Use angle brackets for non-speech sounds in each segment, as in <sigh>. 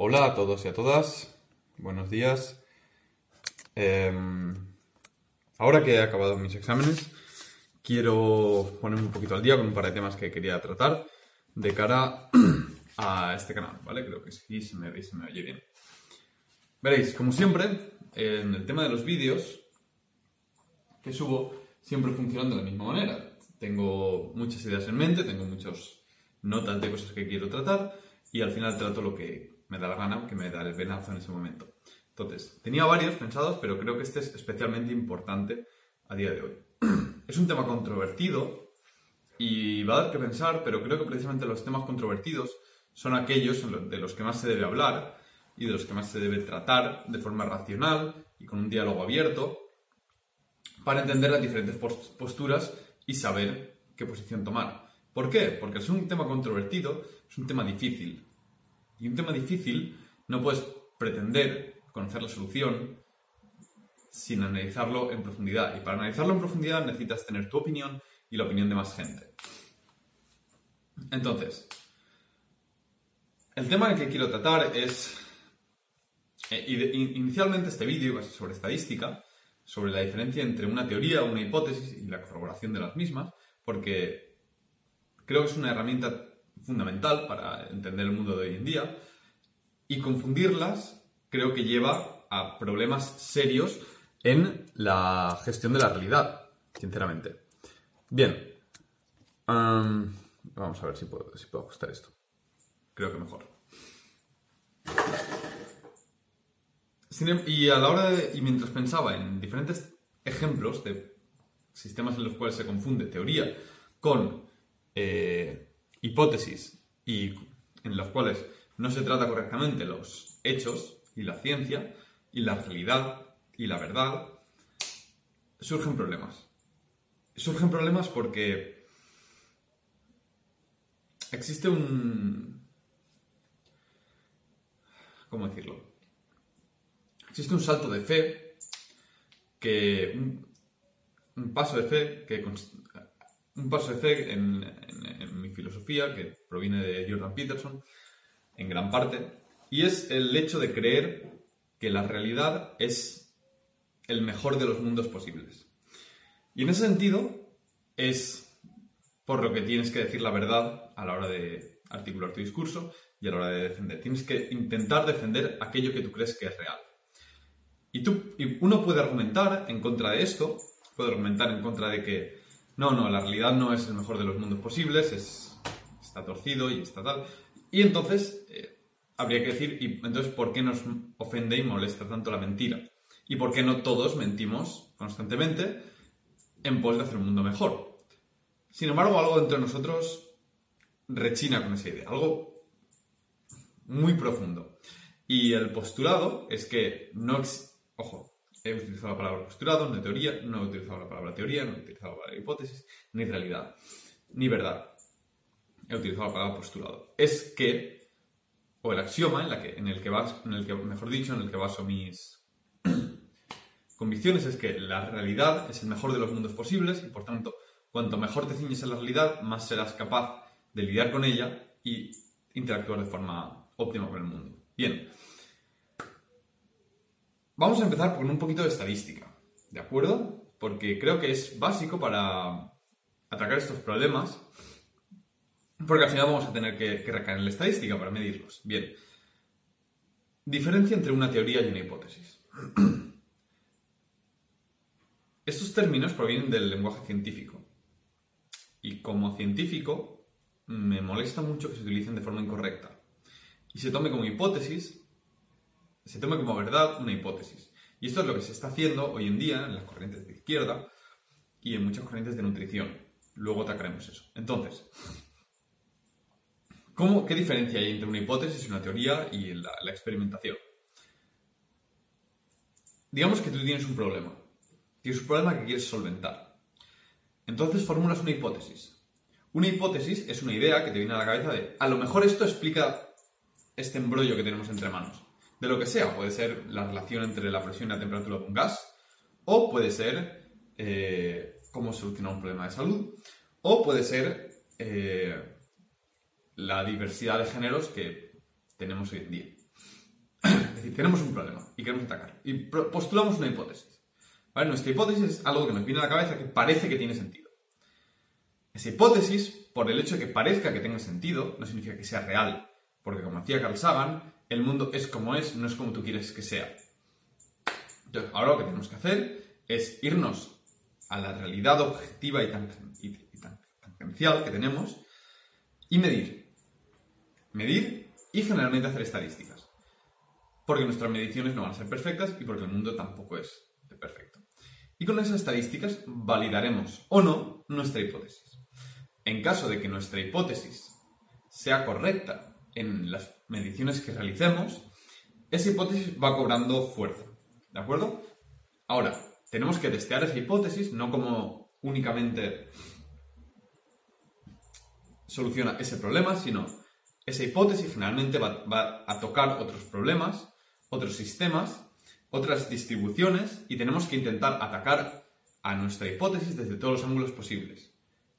Hola a todos y a todas, buenos días. Em, ahora que he acabado mis exámenes, quiero ponerme un poquito al día con un par de temas que quería tratar de cara <clears throat> a este canal, ¿vale? Creo que sí, se me, se me oye bien. Veréis, como siempre, en el tema de los vídeos que subo, siempre funcionan de la misma manera. Tengo muchas ideas en mente, tengo muchas notas de cosas que quiero tratar y al final trato lo que me da la gana, que me da el venazo en ese momento. Entonces, tenía varios pensados, pero creo que este es especialmente importante a día de hoy. <clears throat> Es un tema controvertido y va a dar que pensar, pero creo que precisamente los temas controvertidos son aquellos de los que más se debe hablar y de los que más se debe tratar de forma racional y con un diálogo abierto para entender las diferentes posturas y saber qué posición tomar. ¿Por qué? Porque es un tema controvertido, es un tema difícil, y un tema difícil no puedes pretender conocer la solución sin analizarlo en profundidad. Y para analizarlo en profundidad necesitas tener tu opinión y la opinión de más gente. Entonces, el tema que quiero tratar es... Eh, inicialmente este vídeo iba sobre estadística, sobre la diferencia entre una teoría, una hipótesis y la corroboración de las mismas, porque creo que es una herramienta fundamental para entender el mundo de hoy en día. Y confundirlas creo que lleva a problemas serios en la gestión de la realidad, sinceramente. Bien. vamos a ver si puedo, ajustar esto. Creo que mejor. Em, y a la hora de, y mientras pensaba en diferentes ejemplos de sistemas en los cuales se confunde teoría con eh, hipótesis y en las cuales no se trata correctamente los hechos y la ciencia y la realidad y la verdad, surgen problemas. Surgen problemas porque existe un... ¿Cómo decirlo? Existe un salto de fe que... Un, paso de fe que... Un paso de fe en mi filosofía, que proviene de Jordan Peterson, en gran parte, y es el hecho de creer que la realidad es el mejor de los mundos posibles. Y en ese sentido es por lo que tienes que decir la verdad a la hora de articular tu discurso y a la hora de defender. Tienes que intentar defender aquello que tú crees que es real. Y, tú, y uno puede argumentar en contra de esto, puede argumentar en contra de que no, no, la realidad no es el mejor de los mundos posibles, es, está torcido y está tal. Y entonces eh, habría que decir, y entonces, ¿por qué nos ofende y molesta tanto la mentira? ¿Y por qué no todos mentimos constantemente en pos de hacer un mundo mejor? Sin embargo, algo dentro de nosotros rechina con esa idea, algo muy profundo. Y el postulado es que no... Ojo, He utilizado la palabra postulado, no teoría, no he utilizado la palabra teoría, no he utilizado la palabra hipótesis, ni realidad, ni verdad. He utilizado la palabra postulado. Es que, o el axioma en, la que, en el que vas, en el que, mejor dicho, en el que baso mis <clears throat> convicciones es que la realidad es el mejor de los mundos posibles y por tanto, cuanto mejor te ciñes en la realidad, más serás capaz de lidiar con ella y interactuar de forma óptima con el mundo. Bien, Vamos a empezar con un poquito de estadística, ¿de acuerdo? Porque creo que es básico para atacar estos problemas, porque al final vamos a tener que, recaer en la estadística para medirlos. Bien, diferencia entre una teoría y una hipótesis. <clears throat> Estos términos provienen del lenguaje científico. Y como científico, me molesta mucho que se utilicen de forma incorrecta. Y se tome como hipótesis se toma como verdad una hipótesis. Y esto es lo que se está haciendo hoy en día en las corrientes de izquierda y en muchas corrientes de nutrición. Luego atacaremos eso. Entonces, ¿cómo, ¿qué diferencia hay entre una hipótesis, una teoría y la, la experimentación? Digamos que tú tienes un problema. Tienes un problema que quieres solventar. Entonces formulas una hipótesis. Una hipótesis es una idea que te viene a la cabeza de, a lo mejor esto explica este embrollo que tenemos entre manos de lo que sea. Puede ser la relación entre la presión y la temperatura de un gas, o puede ser eh, cómo solucionar un problema de salud, o puede ser eh, la diversidad de géneros que tenemos hoy en día. Es decir, tenemos un problema y queremos atacar. Y postulamos una hipótesis. ¿Vale? Nuestra hipótesis es algo que nos viene a la cabeza que parece que tiene sentido. Esa hipótesis, por el hecho de que parezca que tenga sentido, no significa que sea real. Porque como decía Carl Sagan, el mundo es como es, no es como tú quieres que sea. Entonces, ahora lo que tenemos que hacer es irnos a la realidad objetiva y, tangencial que tenemos y medir. Medir y generalmente hacer estadísticas. Porque nuestras mediciones no van a ser perfectas y porque el mundo tampoco es perfecto. Y con esas estadísticas validaremos o no nuestra hipótesis. En caso de que nuestra hipótesis sea correcta en las mediciones que realicemos, esa hipótesis va cobrando fuerza. ¿De acuerdo? Ahora, tenemos que testear esa hipótesis no como únicamente soluciona ese problema, sino esa hipótesis finalmente va, va, a tocar otros problemas, otros sistemas, otras distribuciones y tenemos que intentar atacar a nuestra hipótesis desde todos los ángulos posibles.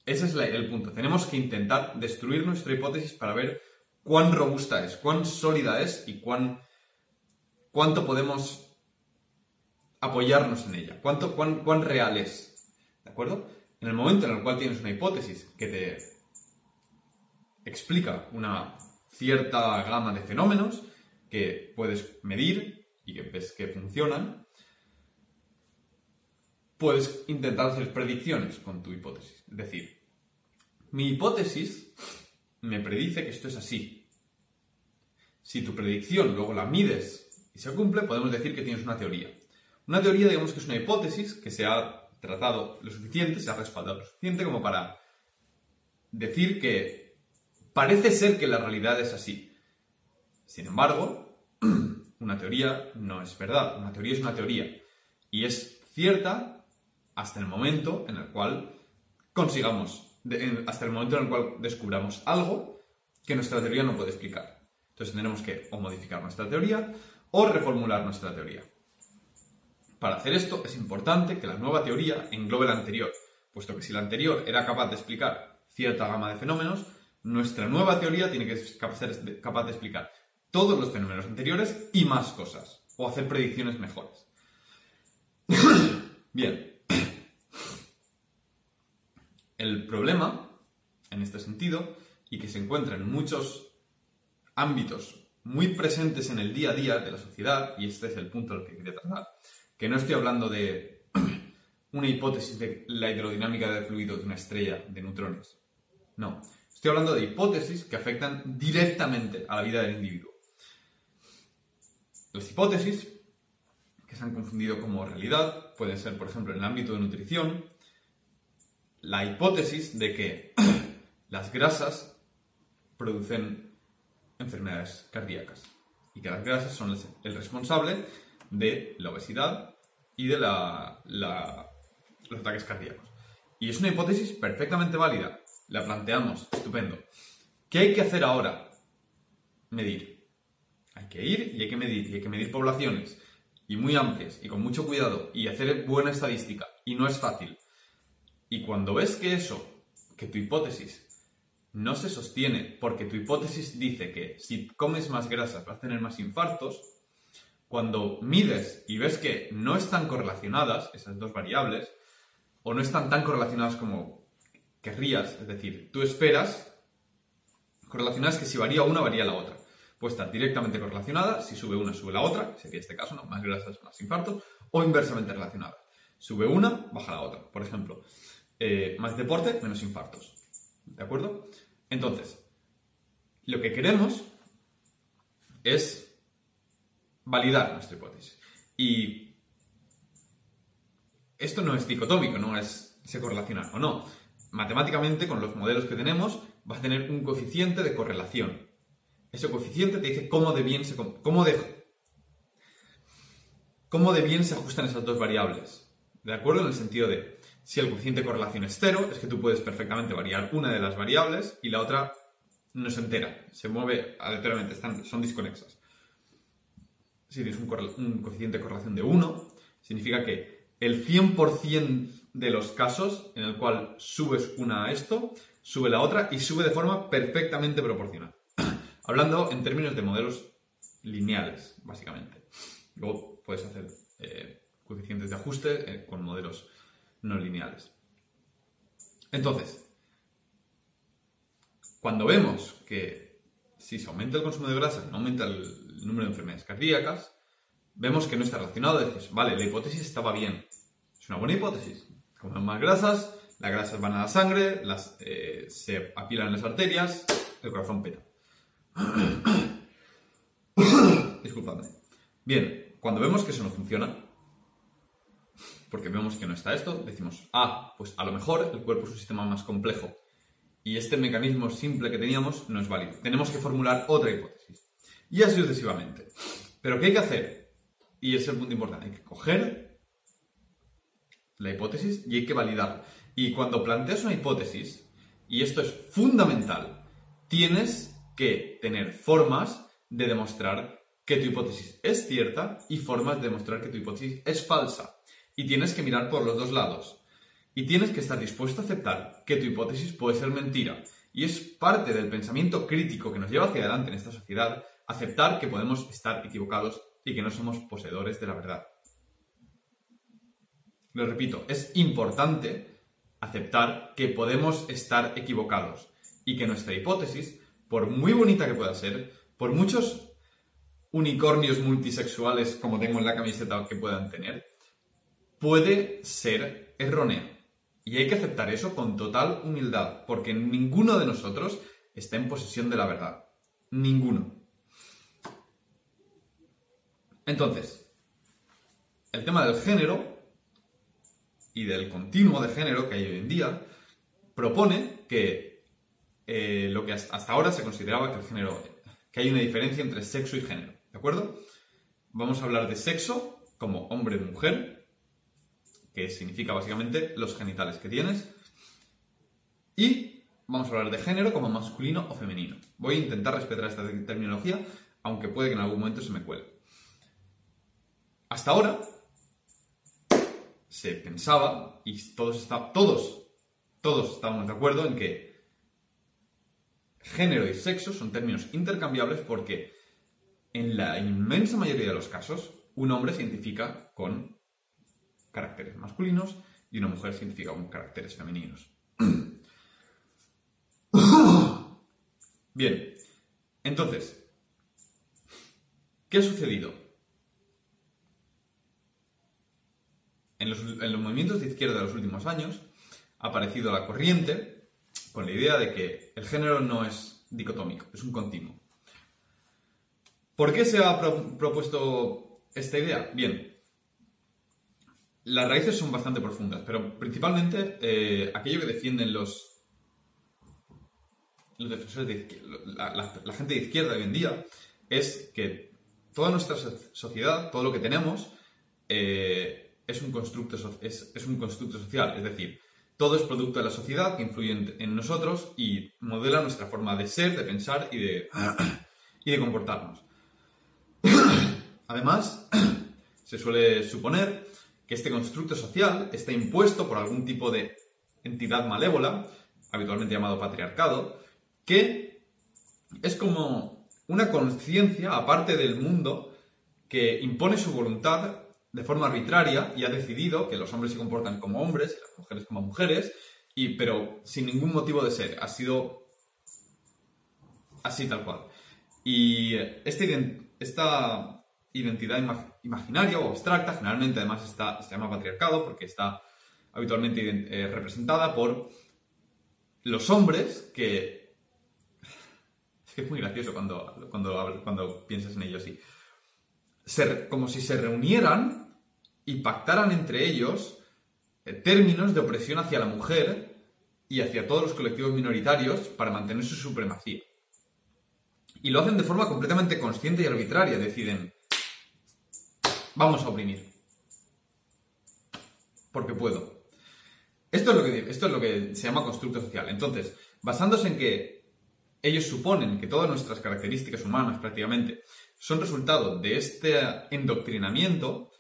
Ese es el punto. Tenemos que intentar destruir nuestra hipótesis para ver cuán robusta es, cuán sólida es y cuán, cuánto podemos apoyarnos en ella, cuánto, cuán, cuán real es. ¿De acuerdo? En el momento en el cual tienes una hipótesis que te explica una cierta gama de fenómenos que puedes medir y que ves que funcionan, puedes intentar hacer predicciones con tu hipótesis. Es decir, mi hipótesis me predice que esto es así. Si tu predicción luego la mides y se cumple, podemos decir que tienes una teoría. Una teoría, digamos que es una hipótesis que se ha tratado lo suficiente, se ha respaldado lo suficiente como para decir que parece ser que la realidad es así. Sin embargo, <clears throat> una teoría no es verdad. Una teoría es una teoría. Y es cierta hasta el momento en el cual consigamos hasta el momento en el cual descubramos algo que nuestra teoría no puede explicar. Entonces tendremos que o modificar nuestra teoría o reformular nuestra teoría. Para hacer esto es importante que la nueva teoría englobe la anterior, puesto que si la anterior era capaz de explicar cierta gama de fenómenos, nuestra nueva teoría tiene que ser capaz de explicar todos los fenómenos anteriores y más cosas, o hacer predicciones mejores. <coughs> Bien, <coughs> el problema, en este sentido, y que se encuentra en muchos ámbitos muy presentes en el día a día de la sociedad, y este es el punto al que quería tratar, que no estoy hablando de <clears throat> una hipótesis de la hidrodinámica de fluido de una estrella de neutrones. No, estoy hablando de hipótesis que afectan directamente a la vida del individuo. Las hipótesis, que se han confundido como realidad, pueden ser, por ejemplo, en el ámbito de nutrición, la hipótesis de que <clears throat> las grasas producen enfermedades cardíacas y que las grasas son el responsable de la obesidad y de los ataques cardíacos. Y es una hipótesis perfectamente válida. La planteamos, estupendo. ¿Qué hay que hacer ahora? Medir. Hay que ir y hay que medir. Y hay que medir poblaciones. Y muy amplias. Y con mucho cuidado. Y hacer buena estadística. Y no es fácil. Y cuando ves que eso, que tu hipótesis no se sostiene porque tu hipótesis dice que si comes más grasas vas a tener más infartos, cuando mides y ves que no están correlacionadas esas dos variables, o no están tan correlacionadas como querrías, es decir, tú esperas correlacionadas que si varía una, varía la otra. Puede estar directamente correlacionada, si sube una, sube la otra, sería este caso, ¿no? Más grasas, más infartos, o inversamente relacionada. Sube una, baja la otra. Por ejemplo, eh, más deporte, menos infartos. ¿De acuerdo? Entonces, lo que queremos es validar nuestra hipótesis. Y esto no es dicotómico, no es se correlaciona o no. Matemáticamente, con los modelos que tenemos, vas a tener un coeficiente de correlación. Ese coeficiente te dice cómo de bien se, cómo de, cómo de bien se ajustan esas dos variables. ¿De acuerdo? En el sentido de si el coeficiente de correlación es cero, es que tú puedes perfectamente variar una de las variables y la otra no se entera, se mueve aleatoriamente, son desconexas. Si tienes un, coeficiente de correlación de 1, significa que el 100% de los casos en el cual subes una a esto, sube la otra y sube de forma perfectamente proporcional. <clears throat> Hablando en términos de modelos lineales, básicamente. Luego puedes hacer eh, coeficientes de ajuste eh, con modelos no lineales. Entonces, cuando vemos que si se aumenta el consumo de grasa, no aumenta el número de enfermedades cardíacas, vemos que no está relacionado. Dices, vale, la hipótesis estaba bien. Es una buena hipótesis. Comen más grasas, las grasas van a la sangre, las, eh, se apilan las arterias, el corazón peta. <coughs> Disculpadme. Bien, cuando vemos que eso no funciona, porque vemos que no está esto, decimos, ah, pues a lo mejor el cuerpo es un sistema más complejo y este mecanismo simple que teníamos no es válido. Tenemos que formular otra hipótesis. Y así sucesivamente. Pero ¿qué hay que hacer? Y es el punto importante. Hay que coger la hipótesis y hay que validarla. Y cuando planteas una hipótesis, y esto es fundamental, tienes que tener formas de demostrar que tu hipótesis es cierta y formas de demostrar que tu hipótesis es falsa. Y tienes que mirar por los dos lados. Y tienes que estar dispuesto a aceptar que tu hipótesis puede ser mentira. Y es parte del pensamiento crítico que nos lleva hacia adelante en esta sociedad aceptar que podemos estar equivocados y que no somos poseedores de la verdad. Lo repito, es importante aceptar que podemos estar equivocados y que nuestra hipótesis, por muy bonita que pueda ser, por muchos unicornios multisexuales como tengo en la camiseta que puedan tener, puede ser errónea. Y hay que aceptar eso con total humildad, porque ninguno de nosotros está en posesión de la verdad. Ninguno. Entonces, el tema del género y del continuo de género que hay hoy en día propone que eh, lo que hasta ahora se consideraba que el género, que hay una diferencia entre sexo y género, ¿de acuerdo? Vamos a hablar de sexo como hombre-mujer que significa básicamente los genitales que tienes. Y vamos a hablar de género como masculino o femenino. Voy a intentar respetar esta terminología, aunque puede que en algún momento se me cuele. Hasta ahora se pensaba, y todos, está, todos, todos estábamos de acuerdo en que género y sexo son términos intercambiables porque en la inmensa mayoría de los casos un hombre se identifica con caracteres masculinos y una mujer significa con caracteres femeninos. Bien, entonces, ¿qué ha sucedido? En los, en los, movimientos de izquierda de los últimos años ha aparecido la corriente con la idea de que el género no es dicotómico, es un continuo. ¿Por qué se ha propuesto esta idea? Bien, las raíces son bastante profundas, pero principalmente eh, aquello que defienden los, los defensores de la, gente de izquierda hoy en día, es que toda nuestra sociedad, todo lo que tenemos, eh, es, un constructo, es, un constructo social. Es decir, todo es producto de la sociedad que influye en, nosotros y modela nuestra forma de ser, de pensar y de, <coughs> y de comportarnos. <coughs> Además, <coughs> se suele suponer que este constructo social está impuesto por algún tipo de entidad malévola, habitualmente llamado patriarcado, que es como una conciencia aparte del mundo que impone su voluntad de forma arbitraria y ha decidido que los hombres se comportan como hombres y las mujeres como mujeres, y, pero sin ningún motivo de ser. Ha sido así tal cual. Y este, esta identidad imaginaria o abstracta, generalmente además está, se llama patriarcado porque está habitualmente eh, representada por los hombres que... <laughs> Es que es muy gracioso cuando, cuando, cuando piensas en ello así. Ser, como si se reunieran y pactaran entre ellos eh, términos de opresión hacia la mujer y hacia todos los colectivos minoritarios para mantener su supremacía. Y lo hacen de forma completamente consciente y arbitraria. Deciden, vamos a oprimir. Porque puedo. Esto es lo que, esto es lo que se llama constructo social. Entonces, basándose en que ellos suponen que todas nuestras características humanas prácticamente son resultado de este endoctrinamiento,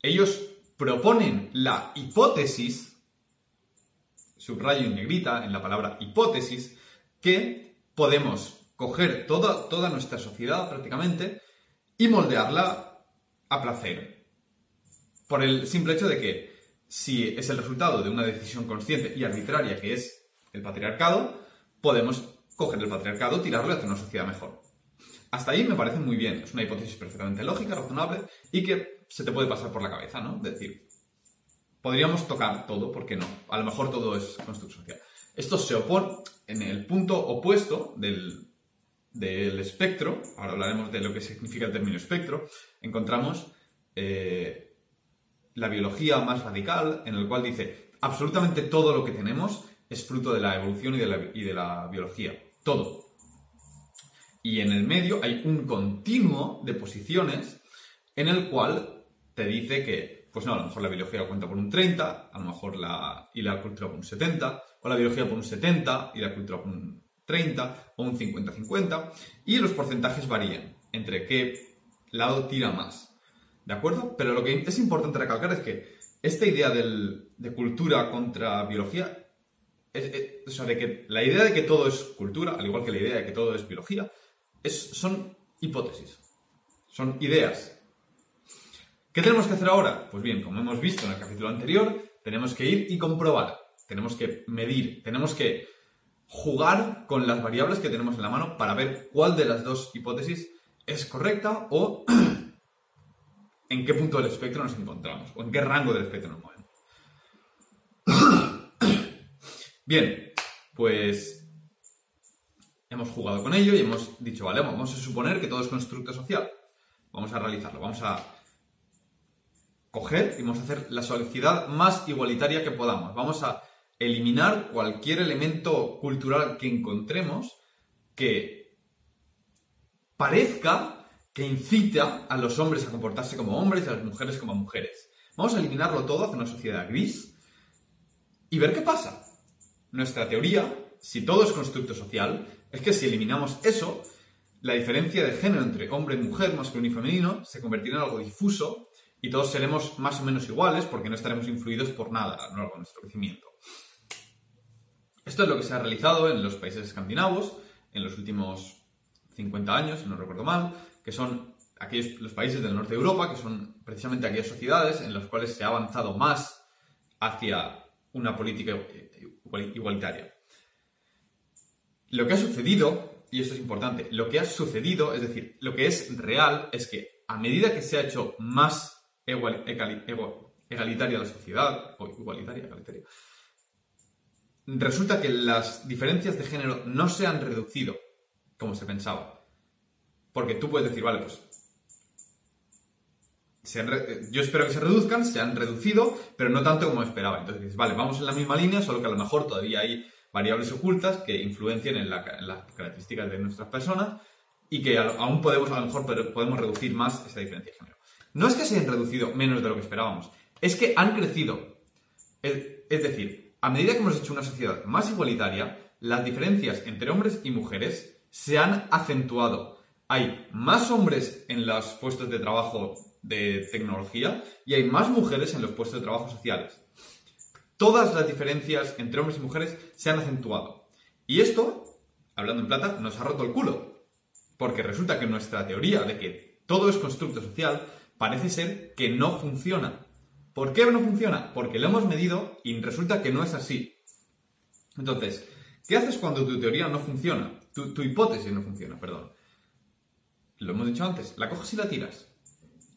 ellos proponen la hipótesis, subrayo en negrita en la palabra hipótesis, que podemos coger toda, toda nuestra sociedad prácticamente y moldearla a placer. Por el simple hecho de que si es el resultado de una decisión consciente y arbitraria que es el patriarcado, podemos coger el patriarcado, tirarlo y hacer una sociedad mejor. Hasta ahí me parece muy bien, es una hipótesis perfectamente lógica, razonable y que se te puede pasar por la cabeza, ¿no? Decir, podríamos tocar todo, ¿por qué no? A lo mejor todo es construcción social. Esto se opone en el punto opuesto del, del espectro, ahora hablaremos de lo que significa el término espectro, encontramos eh, la biología más radical, en el cual dice, absolutamente todo lo que tenemos es fruto de la evolución y de la, biología. Todo. Y en el medio hay un continuo de posiciones en el cual te dice que, pues no, a lo mejor la biología cuenta por un 30, a lo mejor la, y la cultura por un 70, o la biología por un 70 y la cultura por un 30 o un 50-50, y los porcentajes varían entre qué lado tira más. ¿De acuerdo? Pero lo que es importante recalcar es que esta idea de cultura contra biología, o sea, de que la idea de que todo es cultura, al igual que la idea de que todo es biología, es, son hipótesis, son ideas. ¿Qué tenemos que hacer ahora? Pues bien, como hemos visto en el capítulo anterior, tenemos que ir y comprobar, tenemos que medir, tenemos que jugar con las variables que tenemos en la mano para ver cuál de las dos hipótesis es correcta o <clears throat> en qué punto del espectro nos encontramos o en qué rango del espectro nos movemos. <clears throat> Bien, pues hemos jugado con ello y hemos dicho, vale, vamos a suponer que todo es constructo social. Vamos a realizarlo, vamos a coger y vamos a hacer la sociedad más igualitaria que podamos. Vamos a eliminar cualquier elemento cultural que encontremos que parezca que incita a los hombres a comportarse como hombres y a las mujeres como mujeres. Vamos a eliminarlo todo, hacer una sociedad gris y ver qué pasa. Nuestra teoría, si todo es constructo social, es que si eliminamos eso, la diferencia de género entre hombre y mujer, masculino y femenino, se convertirá en algo difuso y todos seremos más o menos iguales porque no estaremos influidos por nada a nuestro crecimiento. Esto es lo que se ha realizado en los países escandinavos en los últimos 50 años, si no recuerdo mal, que son aquellos, los países del norte de Europa, que son precisamente aquellas sociedades en las cuales se ha avanzado más hacia una política igualitaria. Lo que ha sucedido, y esto es importante, lo que ha sucedido, es decir, lo que es real, es que a medida que se ha hecho más egalitaria la sociedad, o igualitaria, egalitaria, resulta que las diferencias de género no se han reducido como se pensaba. Porque tú puedes decir, vale, pues yo espero que se reduzcan, se han reducido, pero no tanto como esperaba. Entonces dices, vale, vamos en la misma línea, solo que a lo mejor todavía hay variables ocultas que influencian en, las características de nuestras personas y que aún podemos, a lo mejor podemos reducir más esa diferencia de género. No es que se hayan reducido menos de lo que esperábamos, es que han crecido. es decir, a medida que hemos hecho una sociedad más igualitaria, las diferencias entre hombres y mujeres se han acentuado hay más hombres en los puestos de trabajo de tecnología y hay más mujeres en los puestos de trabajo sociales. Todas las diferencias entre hombres y mujeres se han acentuado. Y esto, hablando en plata, nos ha roto el culo. Porque resulta que nuestra teoría de que todo es constructo social parece ser que no funciona. ¿Por qué no funciona? Porque lo hemos medido y resulta que no es así. Entonces, ¿qué haces cuando tu teoría no funciona? Tu, hipótesis no funciona, perdón lo hemos dicho antes, la coges y la tiras.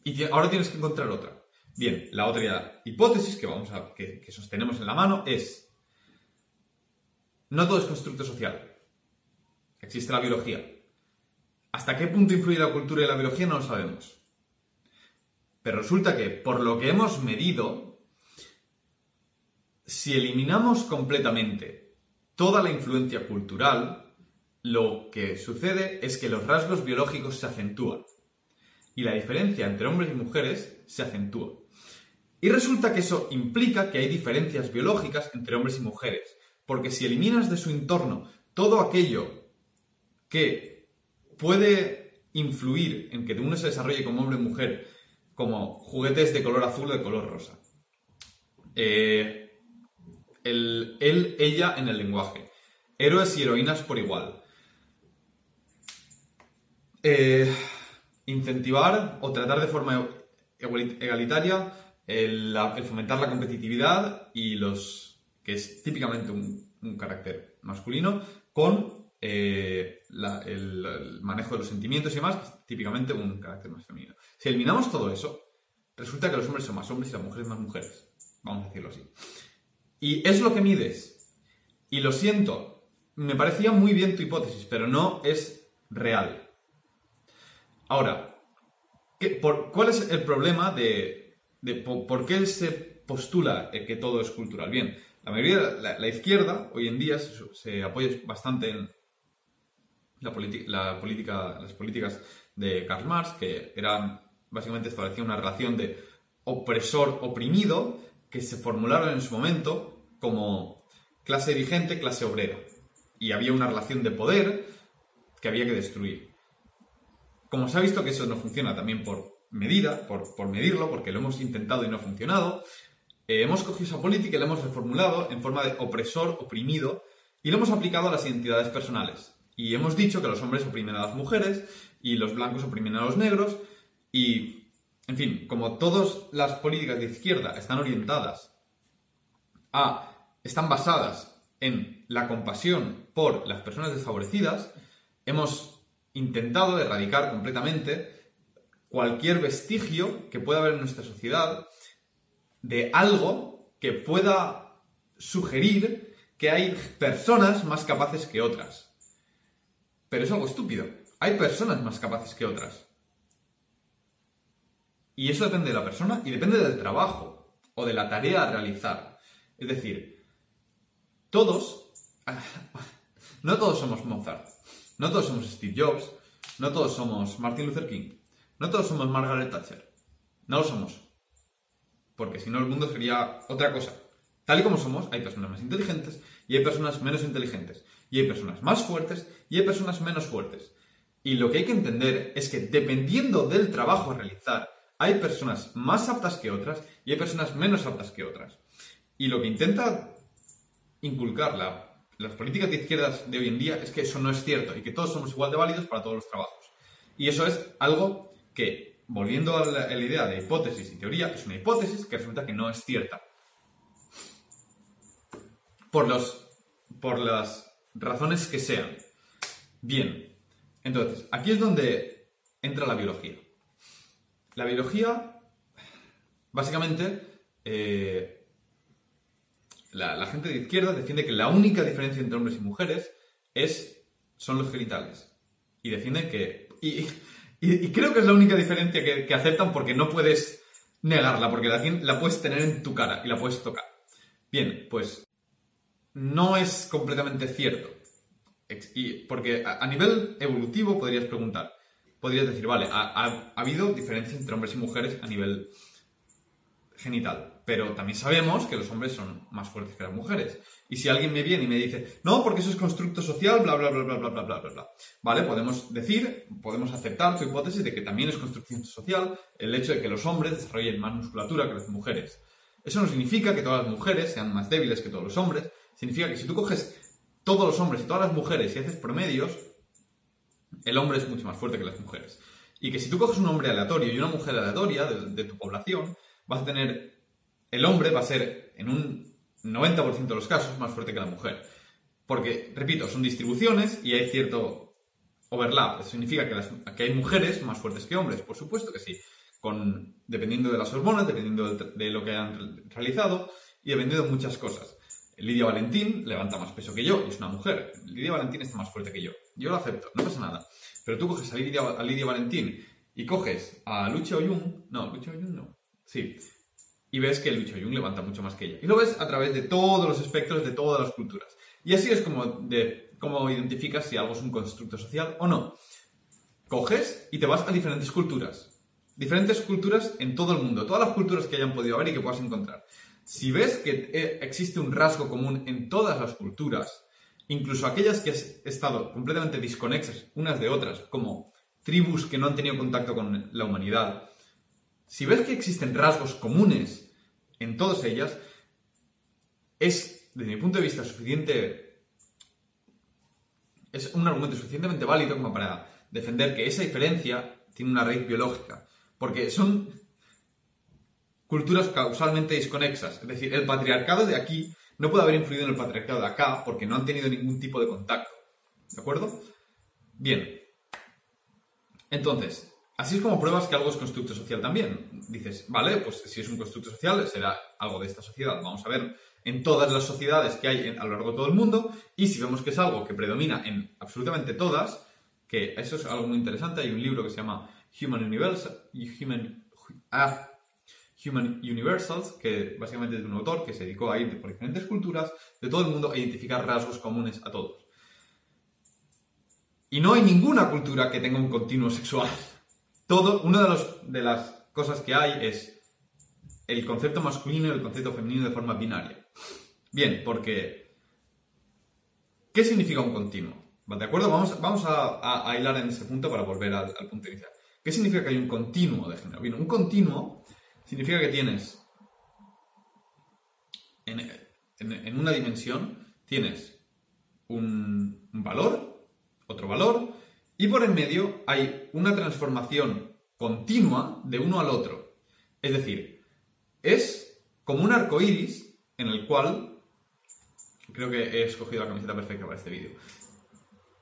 Y ahora tienes que encontrar otra. Bien, la otra hipótesis que, vamos a, que, sostenemos en la mano es, no todo es constructo social. Existe la biología. ¿Hasta qué punto influye la cultura y la biología? No lo sabemos. Pero resulta que, por lo que hemos medido, si eliminamos completamente toda la influencia cultural, lo que sucede es que los rasgos biológicos se acentúan y la diferencia entre hombres y mujeres se acentúa. Y resulta que eso implica que hay diferencias biológicas entre hombres y mujeres, porque si eliminas de su entorno todo aquello que puede influir en que uno se desarrolle como hombre y mujer, como juguetes de color azul o de color rosa, eh, el, él, ella en el lenguaje, héroes y heroínas por igual, eh, incentivar o tratar de forma egalitaria el, fomentar la competitividad y los que es típicamente un, carácter masculino con eh, el, manejo de los sentimientos y demás, que es típicamente un carácter más femenino. Si eliminamos todo eso, resulta que los hombres son más hombres y las mujeres más mujeres. Vamos a decirlo así. Y es lo que mides. Y lo siento, me parecía muy bien tu hipótesis, pero no es real. Ahora, ¿cuál es el problema de, por, qué se postula que todo es cultural? Bien, la mayoría, la, la izquierda hoy en día se, apoya bastante en la, política, las políticas de Karl Marx, que eran, básicamente establecían una relación de opresor-oprimido, que se formularon en su momento como clase dirigente, clase obrera. Y había una relación de poder que había que destruir. Como se ha visto que eso no funciona también por medida, por, por medirlo, porque lo hemos intentado y no ha funcionado, eh, hemos cogido esa política y la hemos reformulado en forma de opresor, oprimido, y lo hemos aplicado a las identidades personales. Y hemos dicho que los hombres oprimen a las mujeres y los blancos oprimen a los negros y, en fin, como todas las políticas de izquierda están orientadas a, están basadas en la compasión por las personas desfavorecidas, hemos intentado erradicar completamente cualquier vestigio que pueda haber en nuestra sociedad de algo que pueda sugerir que hay personas más capaces que otras. Pero es algo estúpido. Hay personas más capaces que otras. Y eso depende de la persona y depende del trabajo o de la tarea a realizar. Es decir, todos, <laughs> no todos somos Mozart, no todos somos Steve Jobs, no todos somos Martin Luther King, no todos somos Margaret Thatcher. No lo somos. Porque si no el mundo sería otra cosa. Tal y como somos, hay personas más inteligentes y hay personas menos inteligentes. Y hay personas más fuertes y hay personas menos fuertes. Y lo que hay que entender es que dependiendo del trabajo a realizar, hay personas más aptas que otras y hay personas menos aptas que otras. Y lo que intenta inculcar las políticas de izquierdas de hoy en día es que eso no es cierto y que todos somos igual de válidos para todos los trabajos. Y eso es algo que, volviendo a la, idea de hipótesis y teoría, es una hipótesis que resulta que no es cierta. Por, los, por las razones que sean. Bien, entonces, aquí es donde entra la biología. La biología, básicamente, eh, la, gente de izquierda defiende que la única diferencia entre hombres y mujeres es, son los genitales. Y defiende que... Y, creo que es la única diferencia que, aceptan porque no puedes negarla, porque la, la puedes tener en tu cara y la puedes tocar. Bien, pues no es completamente cierto. Y porque a, nivel evolutivo podrías preguntar, podrías decir, vale, ha, habido diferencias entre hombres y mujeres a nivel genital, pero también sabemos que los hombres son más fuertes que las mujeres. Y si alguien me viene y me dice, no, porque eso es constructo social, bla, bla, bla, bla, bla, bla, bla, bla, bla. Vale, podemos decir, podemos aceptar tu hipótesis de que también es construcción social el hecho de que los hombres desarrollen más musculatura que las mujeres. Eso no significa que todas las mujeres sean más débiles que todos los hombres. Significa que si tú coges todos los hombres y todas las mujeres y haces promedios, el hombre es mucho más fuerte que las mujeres. Y que si tú coges un hombre aleatorio y una mujer aleatoria de, tu población, vas a tener. El hombre va a ser, en un 90% de los casos, más fuerte que la mujer. Porque, repito, son distribuciones y hay cierto overlap. Eso significa que, hay mujeres más fuertes que hombres, por supuesto que sí. Con, dependiendo de las hormonas, dependiendo de, de lo que han realizado y dependiendo de muchas cosas. Lidia Valentín levanta más peso que yo y es una mujer. Lidia Valentín está más fuerte que yo. Yo lo acepto, no pasa nada. Pero tú coges a Lidia, Valentín y coges a Lucho Oyun. No, Lucho Oyun no. Sí. Y ves que Lucho Oyun levanta mucho más que ella. Y lo ves a través de todos los espectros de todas las culturas. Y así es como, de, como identificas si algo es un constructo social o no. Coges y te vas a diferentes culturas. Diferentes culturas en todo el mundo. Todas las culturas que hayan podido haber y que puedas encontrar. Si ves que eh, existe un rasgo común en todas las culturas, incluso aquellas que han estado completamente desconexas unas de otras, como tribus que no han tenido contacto con la humanidad, si ves que existen rasgos comunes en todas ellas, es, desde mi punto de vista, suficiente. Es un argumento suficientemente válido como para defender que esa diferencia tiene una raíz biológica, porque son culturas causalmente desconexas. Es decir, el patriarcado de aquí no puede haber influido en el patriarcado de acá porque no han tenido ningún tipo de contacto. ¿De acuerdo? Bien. Entonces, así es como pruebas que algo es constructo social también. Dices, vale, pues si es un constructo social será algo de esta sociedad. Vamos a ver en todas las sociedades que hay a lo largo de todo el mundo y si vemos que es algo que predomina en absolutamente todas, que eso es algo muy interesante, hay un libro que se llama Human Universal, Human, ah, Human Universals, que básicamente es un autor que se dedicó a ir por diferentes culturas de todo el mundo a identificar rasgos comunes a todos. Y no hay ninguna cultura que tenga un continuo sexual. Todo, una de, de las cosas que hay es el concepto masculino y el concepto femenino de forma binaria. Bien, porque ¿qué significa un continuo? ¿De acuerdo? Vamos, vamos a, hilar en ese punto para volver al, al punto inicial. ¿Qué significa que hay un continuo de género? Bien, un continuo significa que tienes en, una dimensión, tienes un, valor, otro valor, y por en medio hay una transformación continua de uno al otro. Es decir, es como un arco iris en el cual. Creo que he escogido la camiseta perfecta para este vídeo.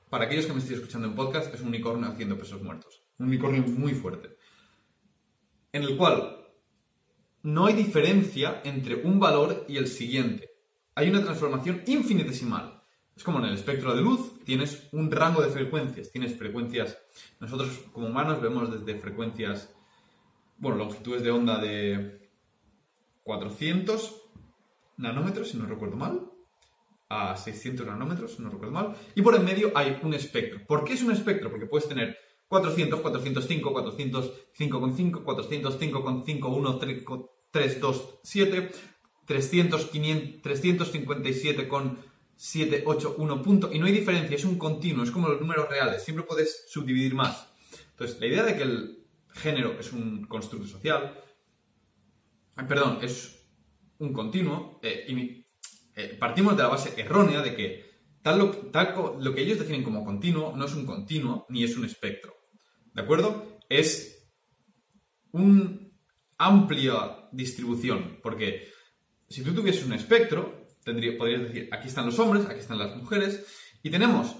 Para aquellos que me estéis escuchando en podcast, es un unicornio haciendo pesos muertos. Un unicornio muy fuerte. En el cual no hay diferencia entre un valor y el siguiente. Hay una transformación infinitesimal. Es como en el espectro de luz, tienes un rango de frecuencias, tienes frecuencias, nosotros como humanos vemos desde frecuencias, bueno, longitudes de onda de 400 nanómetros, si no recuerdo mal, a 600 nanómetros, si no recuerdo mal, y por en medio hay un espectro. ¿Por qué es un espectro? Porque puedes tener 400, 405, 405,5, 405,5, 3, 3, 2, 7, 300, 500, 357 con 7, 8, 1 punto. Y no hay diferencia, es un continuo, es como los números reales, siempre puedes subdividir más. Entonces, la idea de que el género es un constructo social, perdón, es un continuo, eh, y eh, partimos de la base errónea de que tal lo, tal lo que ellos definen como continuo no es un continuo ni es un espectro. ¿De acuerdo? Es una amplia distribución, porque si tú tuvieses un espectro, tendría, podrías decir, aquí están los hombres, aquí están las mujeres, y tenemos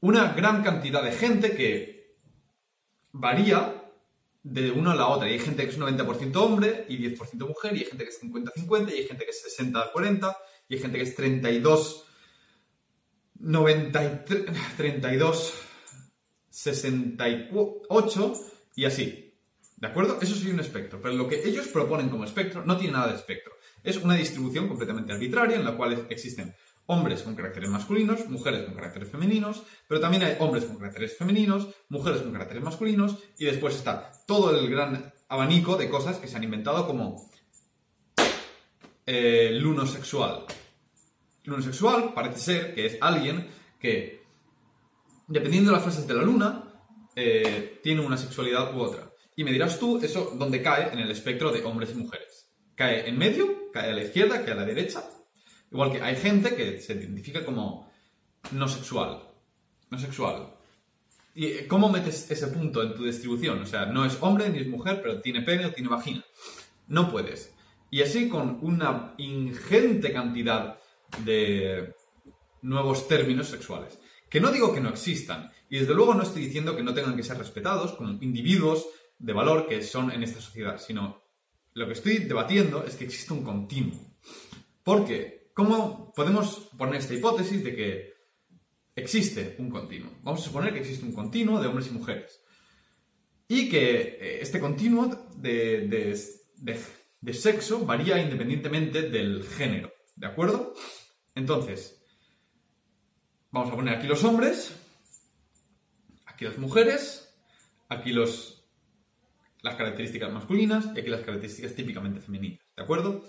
una gran cantidad de gente que varía de una a la otra. Y hay gente que es 90% hombre y 10% mujer, y hay gente que es 50-50, y hay gente que es 60-40, y hay gente que es 32... 93, 32 68 y así. ¿De acuerdo? Eso sería un espectro. Pero lo que ellos proponen como espectro no tiene nada de espectro. Es una distribución completamente arbitraria en la cual existen hombres con caracteres masculinos, mujeres con caracteres femeninos, pero también hay hombres con caracteres femeninos, mujeres con caracteres masculinos, y después está todo el gran abanico de cosas que se han inventado como eh, lunosexual. Lunosexual parece ser que es alguien que dependiendo de las fases de la luna, eh, tiene una sexualidad u otra. Y me dirás tú, eso dónde cae en el espectro de hombres y mujeres. ¿Cae en medio? ¿Cae a la izquierda? ¿Cae a la derecha? Igual que hay gente que se identifica como no sexual. No sexual. ¿Y cómo metes ese punto en tu distribución? O sea, no es hombre ni es mujer, pero tiene pene o tiene vagina. No puedes. Y así con una ingente cantidad de nuevos términos sexuales. Que no digo que no existan, y desde luego no estoy diciendo que no tengan que ser respetados como individuos de valor que son en esta sociedad, sino lo que estoy debatiendo es que existe un continuo. Porque, ¿cómo podemos poner esta hipótesis de que existe un continuo? Vamos a suponer que existe un continuo de hombres y mujeres. Y que eh, este continuo de, de sexo varía independientemente del género. ¿De acuerdo? Entonces, Vamos a poner aquí los hombres, aquí las mujeres, aquí los, las características masculinas y aquí las características típicamente femeninas. ¿De acuerdo?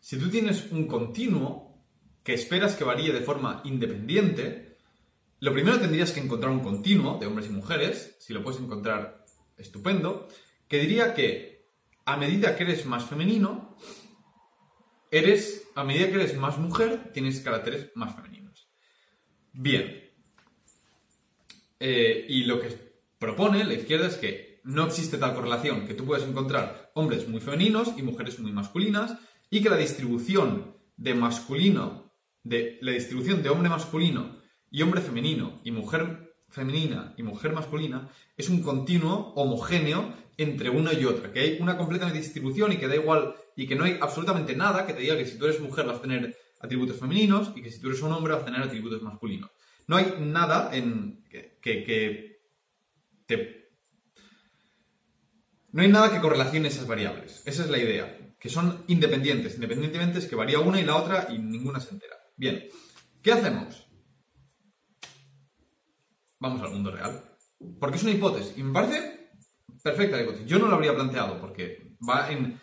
Si tú tienes un continuo que esperas que varíe de forma independiente, lo primero tendrías que encontrar un continuo de hombres y mujeres, si lo puedes encontrar, estupendo, que diría que a medida que eres más femenino, eres, a medida que eres más mujer, tienes caracteres más femeninos. Bien. Eh, y lo que propone la izquierda es que no existe tal correlación, que tú puedes encontrar hombres muy femeninos y mujeres muy masculinas, y que la distribución de masculino, de la distribución de hombre masculino y hombre femenino y mujer femenina y mujer masculina es un continuo homogéneo entre una y otra, que hay una completa distribución y que da igual y que no hay absolutamente nada que te diga que si tú eres mujer vas a tener atributos femeninos y que si tú eres un hombre vas a tener atributos masculinos. No hay nada en que, te... No hay nada que correlacione esas variables. Esa es la idea. Que son independientes. Independientemente es que varía una y la otra y ninguna se entera. Bien. ¿Qué hacemos? Vamos al mundo real. Porque es una hipótesis. Y me parece perfecta la hipótesis. Yo no lo habría planteado porque va en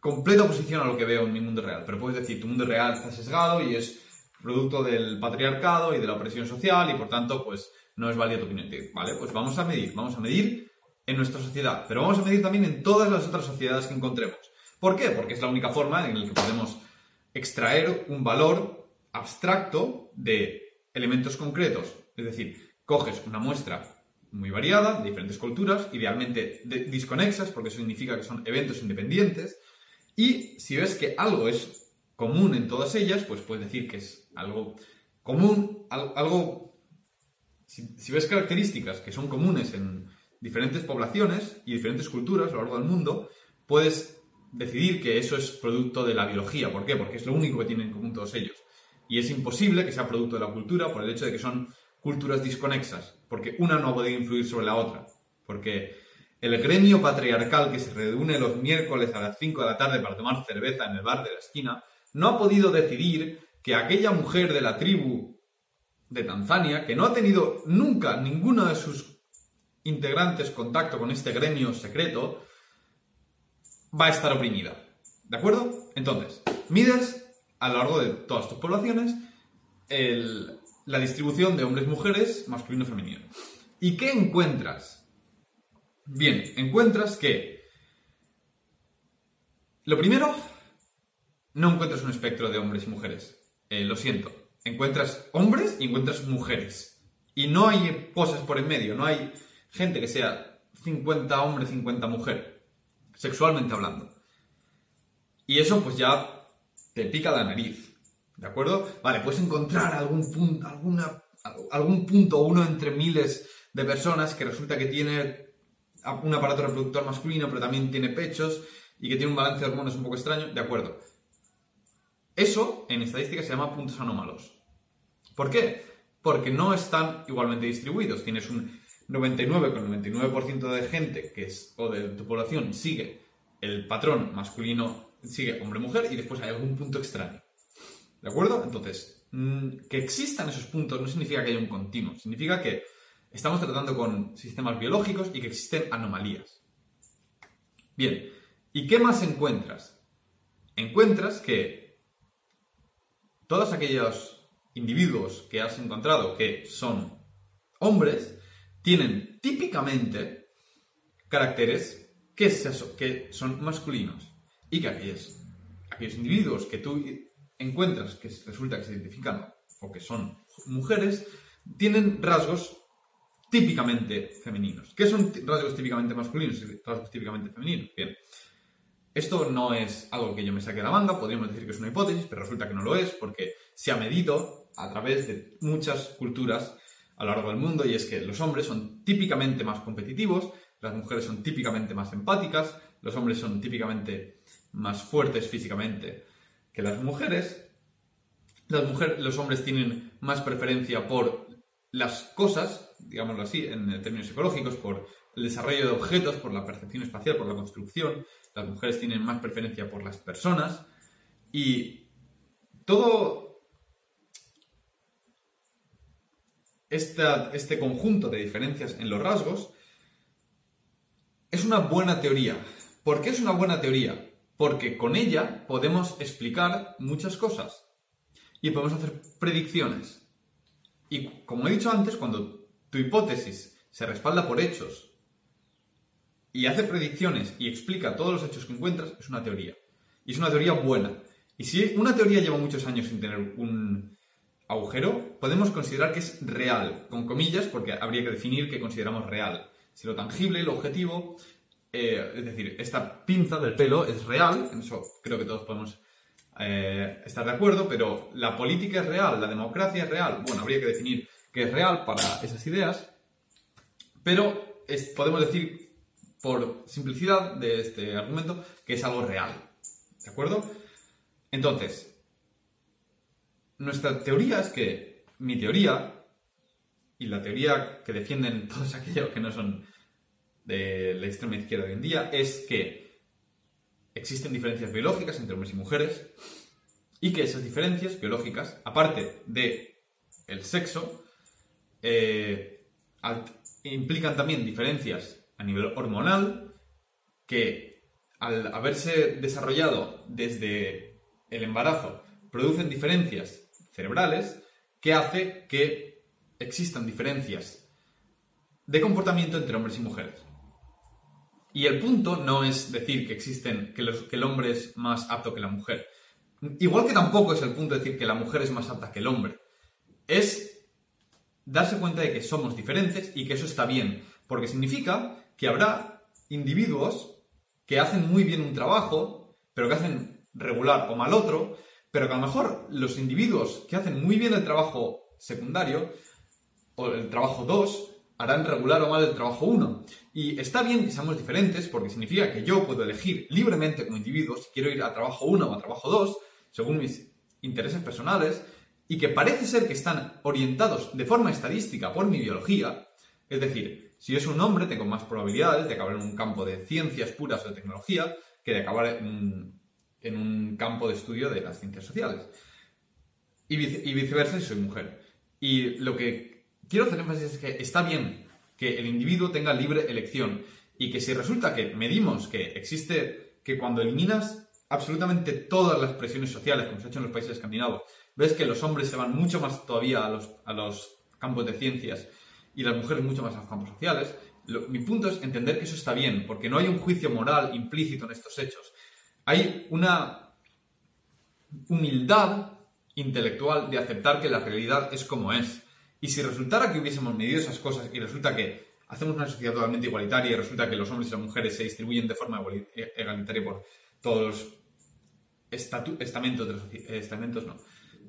completa oposición a lo que veo en mi mundo real. Pero puedes decir, tu mundo real está sesgado y es producto del patriarcado y de la opresión social y por tanto, pues no es válida tu opinión. Vale, pues vamos a medir. Vamos a medir en nuestra sociedad. Pero vamos a medir también en todas las otras sociedades que encontremos. ¿Por qué? Porque es la única forma en la que podemos extraer un valor abstracto de elementos concretos. Es decir, coges una muestra muy variada, de diferentes culturas, idealmente disconexas, porque eso significa que son eventos independientes, y si ves que algo es común en todas ellas, pues puedes decir que es algo común, algo... Si, ves características que son comunes en diferentes poblaciones y diferentes culturas a lo largo del mundo, puedes decidir que eso es producto de la biología. ¿Por qué? Porque es lo único que tienen en común todos ellos. Y es imposible que sea producto de la cultura por el hecho de que son culturas disconexas, porque una no ha podido influir sobre la otra, porque el gremio patriarcal que se reúne los miércoles a las 5 de la tarde para tomar cerveza en el bar de la esquina, no ha podido decidir que aquella mujer de la tribu de Tanzania, que no ha tenido nunca ninguno de sus integrantes contacto con este gremio secreto, va a estar oprimida. ¿De acuerdo? Entonces, mides a lo largo de todas tus poblaciones la distribución de hombres-mujeres, masculino-femenino. ¿Y qué encuentras? Bien, encuentras que... Lo primero, no encuentras un espectro de hombres y mujeres. Eh, lo siento. Encuentras hombres y encuentras mujeres. Y no hay cosas por en medio, no hay gente que sea 50 hombre, 50 mujer, sexualmente hablando. Y eso pues ya te pica la nariz. ¿De acuerdo? Vale, puedes encontrar algún punto, alguna, algún punto, uno entre miles de personas que resulta que tiene un aparato reproductor masculino, pero también tiene pechos y que tiene un balance de hormonas un poco extraño. De acuerdo. Eso, en estadística, se llama puntos anómalos. ¿Por qué? Porque no están igualmente distribuidos. Tienes un 99,99% de gente que es, o de tu población sigue el patrón masculino, sigue hombre-mujer, y después hay algún punto extraño. ¿De acuerdo? Entonces, mm, que existan esos puntos no significa que haya un continuo, significa que estamos tratando con sistemas biológicos y que existen anomalías. Bien, ¿y qué más encuentras? Encuentras que todos aquellos individuos que has encontrado que son hombres tienen típicamente caracteres que, que son masculinos y que aquellos, aquellos individuos que tú encuentras que resulta que se identifican o que son mujeres, tienen rasgos típicamente femeninos. ¿Qué son rasgos típicamente masculinos y rasgos típicamente femeninos? Bien, esto no es algo que yo me saque de la manga, podríamos decir que es una hipótesis, pero resulta que no lo es porque se ha medido a través de muchas culturas a lo largo del mundo y es que los hombres son típicamente más competitivos, las mujeres son típicamente más empáticas, los hombres son típicamente más fuertes físicamente, que las mujeres, las mujeres, los hombres tienen más preferencia por las cosas, digámoslo así, en términos psicológicos, por el desarrollo de objetos, por la percepción espacial, por la construcción. Las mujeres tienen más preferencia por las personas. Y todo este conjunto de diferencias en los rasgos es una buena teoría. ¿Por qué es una buena teoría? porque con ella podemos explicar muchas cosas y podemos hacer predicciones. Y como he dicho antes, cuando tu hipótesis se respalda por hechos y hace predicciones y explica todos los hechos que encuentras, es una teoría. Y es una teoría buena. Y si una teoría lleva muchos años sin tener un agujero, podemos considerar que es real, con comillas, porque habría que definir qué consideramos real. si lo tangible lo objetivo, eh, es decir, esta pinza del pelo es real, en eso creo que todos podemos eh, estar de acuerdo, pero la política es real, la democracia es real. Bueno, habría que definir qué es real para esas ideas, pero podemos decir, por simplicidad de este argumento, que es algo real. ¿De acuerdo? Entonces, nuestra teoría es que mi teoría y la teoría que defienden todos <laughs> aquellos que no son de la extrema izquierda hoy en día es que existen diferencias biológicas entre hombres y mujeres y que esas diferencias biológicas, aparte de el sexo, eh, implican también diferencias a nivel hormonal que al haberse desarrollado desde el embarazo producen diferencias cerebrales que hace que existan diferencias de comportamiento entre hombres y mujeres. Y el punto no es decir que existen, que, el hombre es más apto que la mujer. Igual que tampoco es el punto decir que la mujer es más apta que el hombre. Es darse cuenta de que somos diferentes y que eso está bien. Porque significa que habrá individuos que hacen muy bien un trabajo, pero que hacen regular o mal otro, pero que a lo mejor los individuos que hacen muy bien el trabajo secundario el trabajo 2 harán regular o mal el trabajo 1. Y está bien que seamos diferentes porque significa que yo puedo elegir libremente como individuo si quiero ir a trabajo 1 o a trabajo 2, según mis intereses personales, y que parece ser que están orientados de forma estadística por mi biología. Es decir, si soy un hombre, tengo más probabilidades de acabar en un campo de ciencias puras o de tecnología que de acabar en un, campo de estudio de las ciencias sociales. Y, y viceversa si soy mujer. Y lo que quiero hacer énfasis es que está bien que el individuo tenga libre elección y que si resulta que medimos que existe, que cuando eliminas absolutamente todas las presiones sociales, como se ha hecho en los países escandinavos, ves que los hombres se van mucho más todavía a los, a los campos de ciencias y las mujeres mucho más a los campos sociales, mi punto es entender que eso está bien, porque no hay un juicio moral implícito en estos hechos. Hay una humildad intelectual de aceptar que la realidad es como es. Y si resultara que hubiésemos medido esas cosas y resulta que hacemos una sociedad totalmente igualitaria y resulta que los hombres y las mujeres se distribuyen de forma e-, egalitaria por todos los estamentos, de los, estamentos no,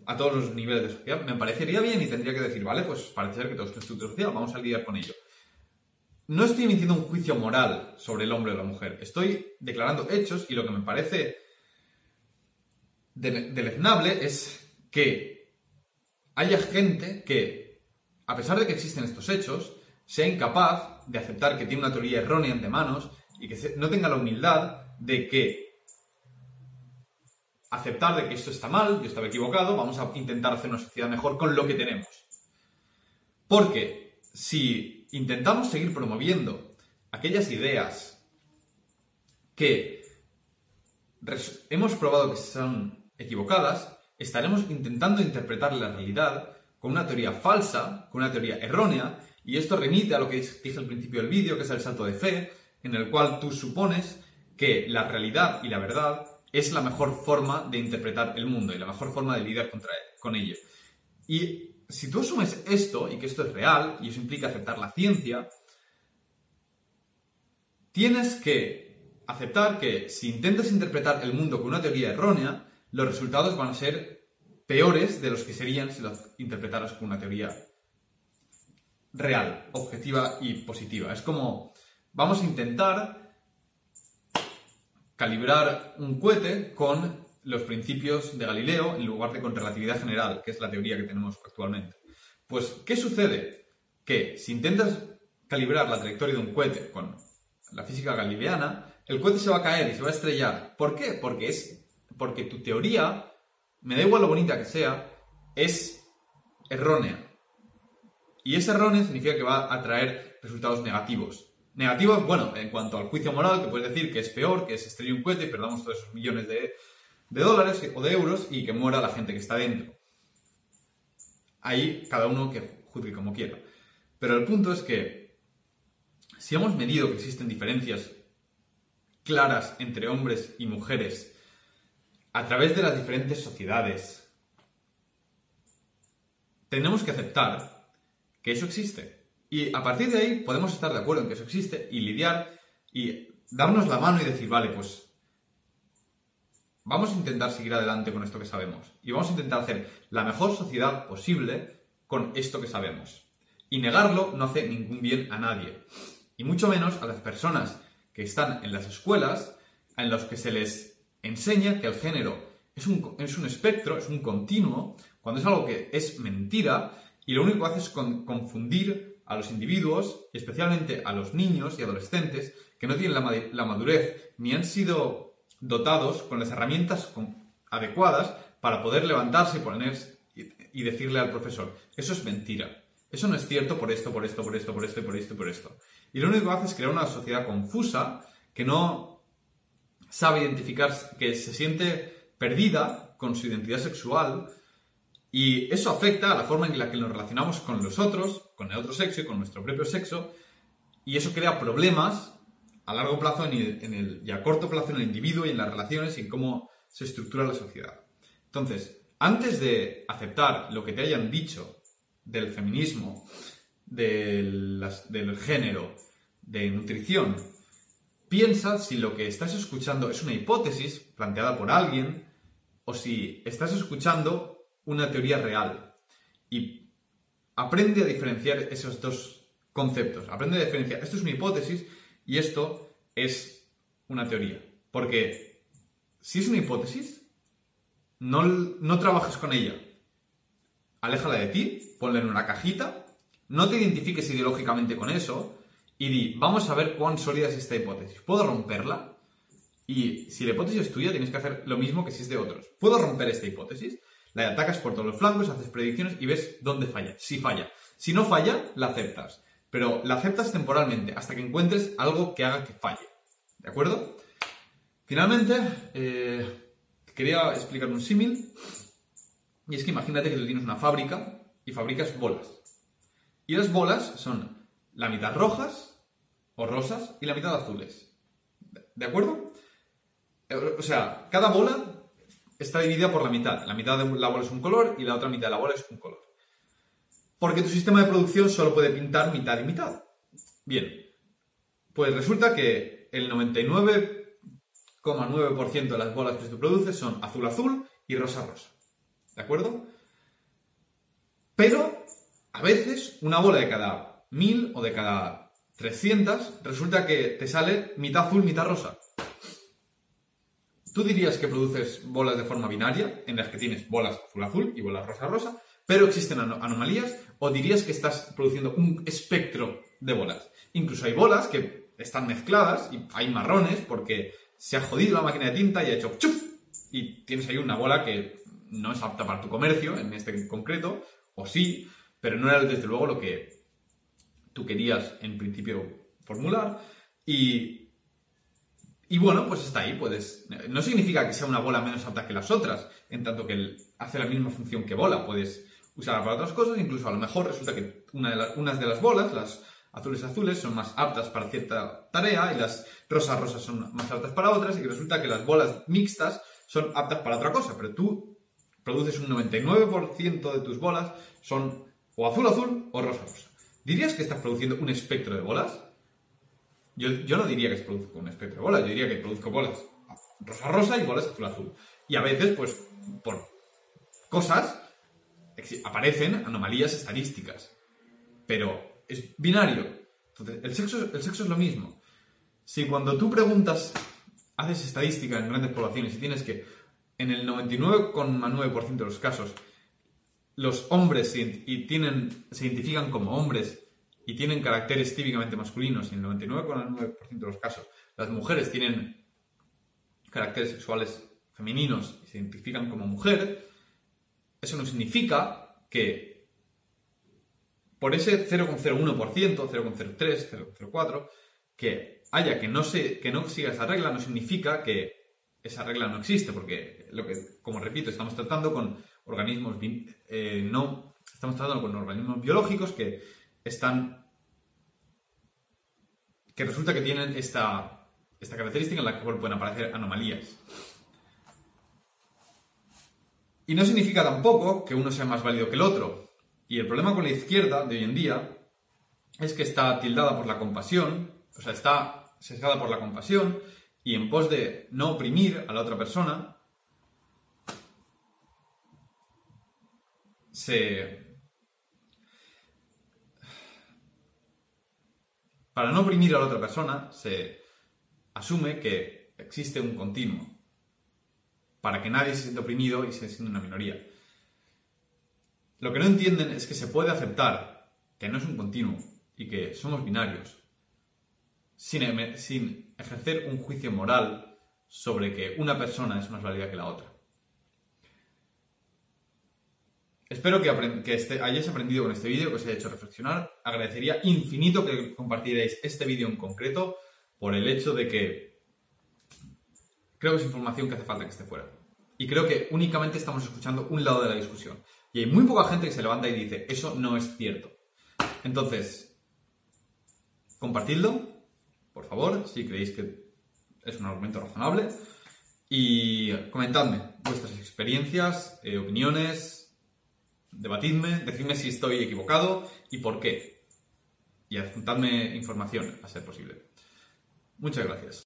a todos los niveles de sociedad, me parecería bien y tendría que decir, vale, pues parece ser que todo esto es estructura social, vamos a lidiar con ello. No estoy emitiendo un juicio moral sobre el hombre o la mujer, estoy declarando hechos y lo que me parece deleznable es que haya gente que a pesar de que existen estos hechos, sea incapaz de aceptar que tiene una teoría errónea ante manos y que no tenga la humildad de que aceptar de que esto está mal, yo estaba equivocado, vamos a intentar hacer una sociedad mejor con lo que tenemos. Porque si intentamos seguir promoviendo aquellas ideas que hemos probado que son equivocadas, estaremos intentando interpretar la realidad con una teoría falsa, con una teoría errónea, y esto remite a lo que dije al principio del vídeo, que es el salto de fe, en el cual tú supones que la realidad y la verdad es la mejor forma de interpretar el mundo y la mejor forma de lidiar con ello. Y si tú asumes esto y que esto es real, y eso implica aceptar la ciencia, tienes que aceptar que si intentas interpretar el mundo con una teoría errónea, los resultados van a ser peores de los que serían si lo interpretaras con una teoría real, objetiva y positiva. Es como, vamos a intentar calibrar un cohete con los principios de Galileo en lugar de con relatividad general, que es la teoría que tenemos actualmente. Pues, ¿qué sucede? Que si intentas calibrar la trayectoria de un cohete con la física galileana, el cohete se va a caer y se va a estrellar. ¿Por qué? Porque es porque tu teoría me da igual lo bonita que sea, es errónea. Y esa errónea significa que va a traer resultados negativos. Negativos, bueno, en cuanto al juicio moral, que puedes decir que es peor, que se estrelle un cohete y perdamos todos esos millones de, de dólares o de euros y que muera la gente que está dentro. Ahí cada uno que juzgue como quiera. Pero el punto es que si hemos medido que existen diferencias claras entre hombres y mujeres a través de las diferentes sociedades, tenemos que aceptar que eso existe. Y a partir de ahí podemos estar de acuerdo en que eso existe y lidiar y darnos la mano y decir, vale, pues vamos a intentar seguir adelante con esto que sabemos. Y vamos a intentar hacer la mejor sociedad posible con esto que sabemos. Y negarlo no hace ningún bien a nadie. Y mucho menos a las personas que están en las escuelas en los que se les enseña que el género es un, es un espectro, es un continuo, cuando es algo que es mentira y lo único que hace es confundir a los individuos, especialmente a los niños y adolescentes, que no tienen la, madurez ni han sido dotados con las herramientas adecuadas para poder levantarse y, poner, y decirle al profesor, eso es mentira, eso no es cierto por esto, por esto, por esto, por esto, por esto y por esto. Y lo único que hace es crear una sociedad confusa que no sabe identificar, que se siente perdida con su identidad sexual y eso afecta a la forma en la que nos relacionamos con los otros, con el otro sexo y con nuestro propio sexo y eso crea problemas a largo plazo en el, y a corto plazo en el individuo y en las relaciones y en cómo se estructura la sociedad. Entonces, antes de aceptar lo que te hayan dicho del feminismo, del, del género, de nutrición, piensa si lo que estás escuchando es una hipótesis planteada por alguien o si estás escuchando una teoría real. Y aprende a diferenciar esos dos conceptos. Aprende a diferenciar. Esto es una hipótesis y esto es una teoría. Porque si es una hipótesis, no, no trabajes con ella. Aléjala de ti, ponla en una cajita, no te identifiques ideológicamente con eso y di, vamos a ver cuán sólida es esta hipótesis. ¿Puedo romperla? Y si la hipótesis es tuya, tienes que hacer lo mismo que si es de otros. ¿Puedo romper esta hipótesis? La atacas por todos los flancos, haces predicciones y ves dónde falla. Si falla. Si no falla, la aceptas pero la aceptas temporalmente hasta que encuentres algo que haga que falle. ¿De acuerdo? Finalmente, eh, quería explicar un símil. Y es que imagínate que tú tienes una fábrica y fabricas bolas. Y las bolas son la mitad rojas o rosas y la mitad azules. ¿De acuerdo? Eh, o sea, cada bola está dividida por la mitad. La mitad de la bola es un color y la otra mitad de la bola es un color porque tu sistema de producción solo puede pintar mitad y mitad. Bien, pues resulta que el 99,9% de las bolas que tú produces son azul azul y rosa rosa. ¿De acuerdo? Pero a veces una bola de cada 1000 o de cada 300 resulta que te sale mitad azul, mitad rosa. Tú dirías que produces bolas de forma binaria, en las que tienes bolas azul azul y bolas rosa rosa, pero existen anomalías o dirías que estás produciendo un espectro de bolas. Incluso hay bolas que están mezcladas y hay marrones porque se ha jodido la máquina de tinta y ha hecho ¡chup! Y tienes ahí una bola que no es apta para tu comercio, en este concreto, o sí, pero no era desde luego lo que tú querías en principio formular. Y, y bueno, pues está ahí, puedes... No significa que sea una bola menos apta que las otras, en tanto que hace la misma función que bola, puedes usarla para otras cosas, incluso a lo mejor resulta que una de unas de las bolas, las azules azules, son más aptas para cierta tarea y las rosas rosas son más aptas para otras y resulta que las bolas mixtas son aptas para otra cosa, pero tú produces un 99% de tus bolas son o azul azul o rosa rosa. ¿Dirías que estás produciendo un espectro de bolas? Yo, yo no diría que produzco un espectro de bolas, yo diría que produzco bolas rosa rosa y bolas azul azul. Y a veces, pues, por cosas, aparecen anomalías estadísticas, pero es binario. Entonces, el sexo, el sexo es lo mismo. Si cuando tú preguntas, haces estadística en grandes poblaciones y tienes que, en el 99,9% de los casos, los hombres y tienen, se identifican como hombres y tienen caracteres típicamente masculinos, y en el 99,9% de los casos, las mujeres tienen caracteres sexuales femeninos y se identifican como mujer, eso no significa que por ese 0,01%, 0,03, 0,04, que haya que no, se, que no siga esa regla, no significa que esa regla no existe, porque lo que, como repito, estamos tratando con organismos eh, no estamos tratando con organismos biológicos que están que resulta que tienen esta, esta característica en la que pueden aparecer anomalías. Y no significa tampoco que uno sea más válido que el otro. Y el problema con la izquierda de hoy en día es que está tildada por la compasión, o sea, está sesgada por la compasión y en pos de no oprimir a la otra persona, se... Para no oprimir a la otra persona, se asume que existe un continuo, para que nadie se sienta oprimido y se sienta una minoría. Lo que no entienden es que se puede aceptar que no es un continuo y que somos binarios, sin, ejercer un juicio moral sobre que una persona es más válida que la otra. Espero que, que este, hayáis aprendido con este vídeo, que os haya hecho reflexionar. Agradecería infinito que compartierais este vídeo en concreto por el hecho de que creo que es información que hace falta que esté fuera. Y creo que únicamente estamos escuchando un lado de la discusión. Y hay muy poca gente que se levanta y dice, eso no es cierto. Entonces, compartidlo, por favor, si creéis que es un argumento razonable. Y comentadme vuestras experiencias, eh, opiniones, debatidme, decidme si estoy equivocado y por qué. Y adjuntadme información, a ser posible. Muchas gracias.